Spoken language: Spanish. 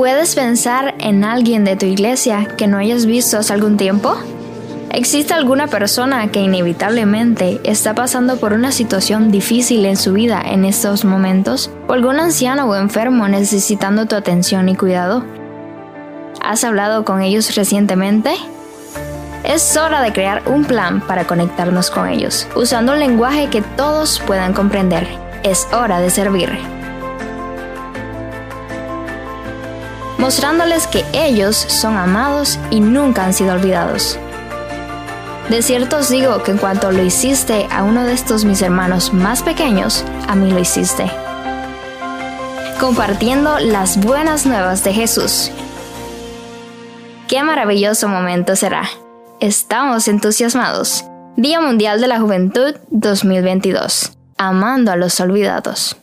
¿Puedes pensar en alguien de tu iglesia que no hayas visto hace algún tiempo? ¿Existe alguna persona que inevitablemente está pasando por una situación difícil en su vida en estos momentos? ¿O algún anciano o enfermo necesitando tu atención y cuidado? ¿Has hablado con ellos recientemente? Es hora de crear un plan para conectarnos con ellos, usando un lenguaje que todos puedan comprender. Es hora de servir. Mostrándoles que ellos son amados y nunca han sido olvidados. De cierto os digo que en cuanto lo hiciste a uno de estos mis hermanos más pequeños, a mí lo hiciste. Compartiendo las buenas nuevas de Jesús. Qué maravilloso momento será. Estamos entusiasmados. Día Mundial de la Juventud 2022. Amando a los olvidados.